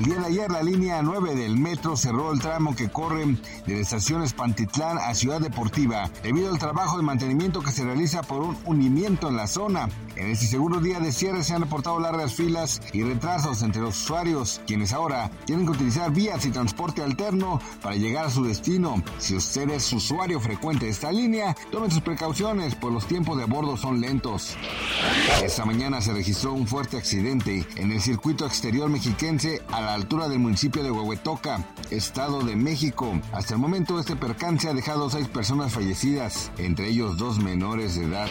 El día de ayer la línea 9 del metro cerró el tramo que corre de la estación Espantitlán a Ciudad Deportiva debido al trabajo de mantenimiento que se realiza por un hundimiento en la zona. En este segundo día de cierre se han reportado largas filas y retrasos entre los usuarios, quienes ahora tienen que utilizar vías y transporte alterno para llegar a su destino. Si usted es usuario frecuente de esta línea, tomen sus precauciones, pues los tiempos de abordo son lentos. Esta mañana se registró un fuerte accidente en el circuito exterior mexiquense a la altura del municipio de Huehuetoca, Estado de México. Hasta el momento este percance ha dejado seis personas fallecidas, entre ellos dos menores de edad.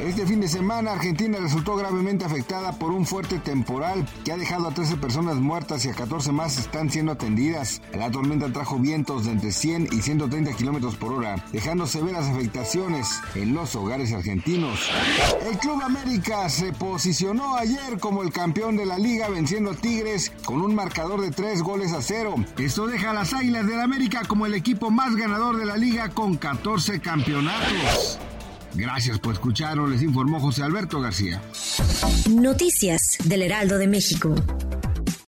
Este fin de semana Argentina resultó gravemente afectada por un fuerte temporal que ha dejado a 13 personas muertas y a 14 más están siendo atendidas. La tormenta trajo vientos de entre 100 y 130 kilómetros por hora, dejando severas afectaciones en los hogares argentinos. El Club América se posicionó ayer como el campeón de la liga venciendo a Tigres con un marcador de 3 goles a 0. Esto deja a las Águilas del América como el equipo más ganador de la liga con 14 campeonatos. Gracias por escucharnos, les informó José Alberto García. Noticias del Heraldo de México.